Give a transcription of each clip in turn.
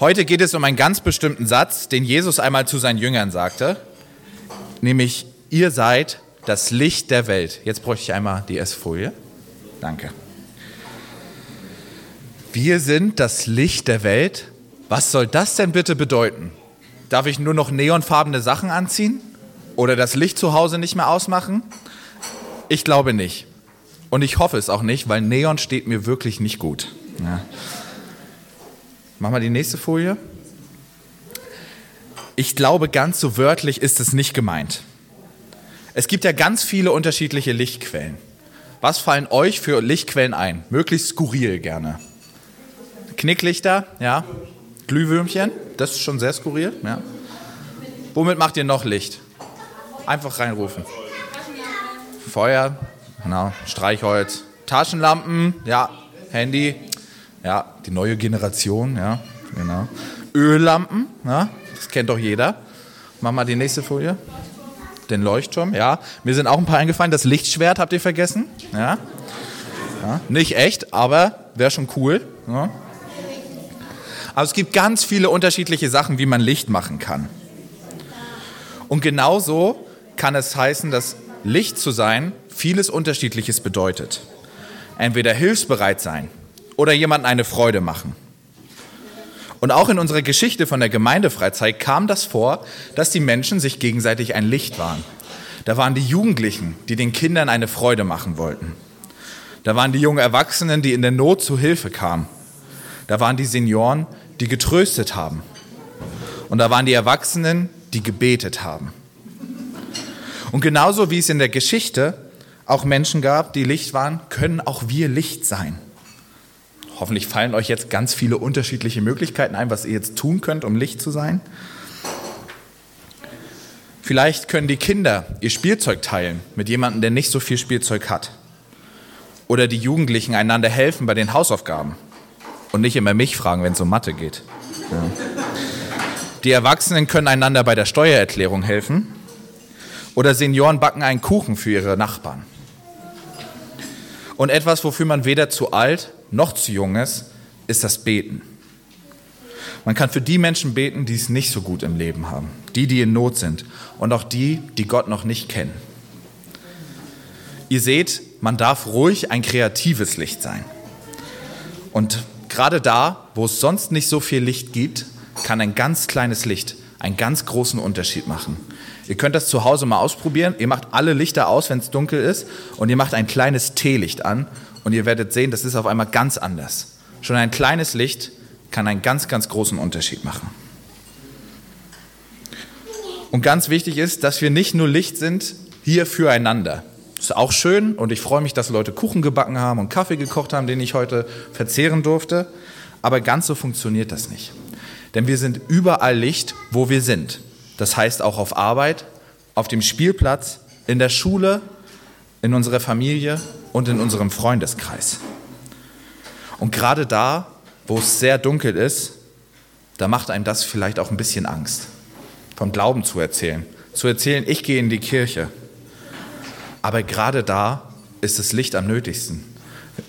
Heute geht es um einen ganz bestimmten Satz, den Jesus einmal zu seinen Jüngern sagte, nämlich, ihr seid das Licht der Welt. Jetzt bräuchte ich einmal die S-Folie. Danke. Wir sind das Licht der Welt. Was soll das denn bitte bedeuten? Darf ich nur noch neonfarbene Sachen anziehen? Oder das Licht zu Hause nicht mehr ausmachen? Ich glaube nicht. Und ich hoffe es auch nicht, weil Neon steht mir wirklich nicht gut. Ja. Mach mal die nächste Folie. Ich glaube, ganz so wörtlich ist es nicht gemeint. Es gibt ja ganz viele unterschiedliche Lichtquellen. Was fallen euch für Lichtquellen ein? Möglichst skurril gerne. Knicklichter, ja. Glühwürmchen, das ist schon sehr skurril, ja. Womit macht ihr noch Licht? Einfach reinrufen. Feuer, genau, Streichholz, Taschenlampen, ja, Handy, ja, die neue Generation, ja, genau. Öllampen, ja, das kennt doch jeder. Mach mal die nächste Folie. Den Leuchtturm, ja. Mir sind auch ein paar eingefallen. Das Lichtschwert habt ihr vergessen, ja. ja nicht echt, aber wäre schon cool. Ja. Also es gibt ganz viele unterschiedliche Sachen, wie man Licht machen kann. Und genauso kann es heißen, dass Licht zu sein vieles Unterschiedliches bedeutet. Entweder hilfsbereit sein oder jemandem eine Freude machen. Und auch in unserer Geschichte von der Gemeindefreizeit kam das vor, dass die Menschen sich gegenseitig ein Licht waren. Da waren die Jugendlichen, die den Kindern eine Freude machen wollten. Da waren die jungen Erwachsenen, die in der Not zu Hilfe kamen. Da waren die Senioren, die getröstet haben. Und da waren die Erwachsenen, die gebetet haben. Und genauso wie es in der Geschichte auch Menschen gab, die Licht waren, können auch wir Licht sein. Hoffentlich fallen euch jetzt ganz viele unterschiedliche Möglichkeiten ein, was ihr jetzt tun könnt, um Licht zu sein. Vielleicht können die Kinder ihr Spielzeug teilen mit jemandem, der nicht so viel Spielzeug hat. Oder die Jugendlichen einander helfen bei den Hausaufgaben und nicht immer mich fragen, wenn es um Mathe geht. Die Erwachsenen können einander bei der Steuererklärung helfen oder Senioren backen einen Kuchen für ihre Nachbarn. Und etwas, wofür man weder zu alt noch zu jung ist, ist das Beten. Man kann für die Menschen beten, die es nicht so gut im Leben haben, die, die in Not sind und auch die, die Gott noch nicht kennen. Ihr seht, man darf ruhig ein kreatives Licht sein. Und Gerade da, wo es sonst nicht so viel Licht gibt, kann ein ganz kleines Licht einen ganz großen Unterschied machen. Ihr könnt das zu Hause mal ausprobieren. Ihr macht alle Lichter aus, wenn es dunkel ist, und ihr macht ein kleines Teelicht an und ihr werdet sehen, das ist auf einmal ganz anders. Schon ein kleines Licht kann einen ganz, ganz großen Unterschied machen. Und ganz wichtig ist, dass wir nicht nur Licht sind hier füreinander. Ist auch schön und ich freue mich, dass Leute Kuchen gebacken haben und Kaffee gekocht haben, den ich heute verzehren durfte. Aber ganz so funktioniert das nicht. Denn wir sind überall Licht, wo wir sind. Das heißt auch auf Arbeit, auf dem Spielplatz, in der Schule, in unserer Familie und in unserem Freundeskreis. Und gerade da, wo es sehr dunkel ist, da macht einem das vielleicht auch ein bisschen Angst, vom Glauben zu erzählen. Zu erzählen, ich gehe in die Kirche, aber gerade da ist das Licht am nötigsten.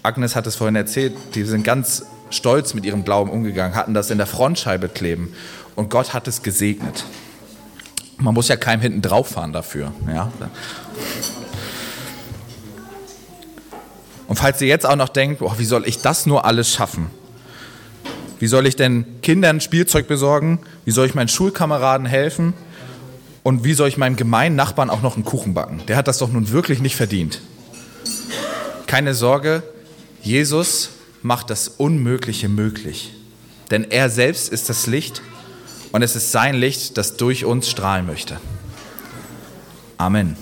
Agnes hat es vorhin erzählt, die sind ganz stolz mit ihrem Glauben umgegangen, hatten das in der Frontscheibe kleben und Gott hat es gesegnet. Man muss ja keinem hinten drauf fahren dafür. Ja? Und falls ihr jetzt auch noch denkt, boah, wie soll ich das nur alles schaffen? Wie soll ich denn Kindern Spielzeug besorgen? Wie soll ich meinen Schulkameraden helfen? Und wie soll ich meinem gemeinen Nachbarn auch noch einen Kuchen backen? Der hat das doch nun wirklich nicht verdient. Keine Sorge, Jesus macht das Unmögliche möglich. Denn er selbst ist das Licht und es ist sein Licht, das durch uns strahlen möchte. Amen.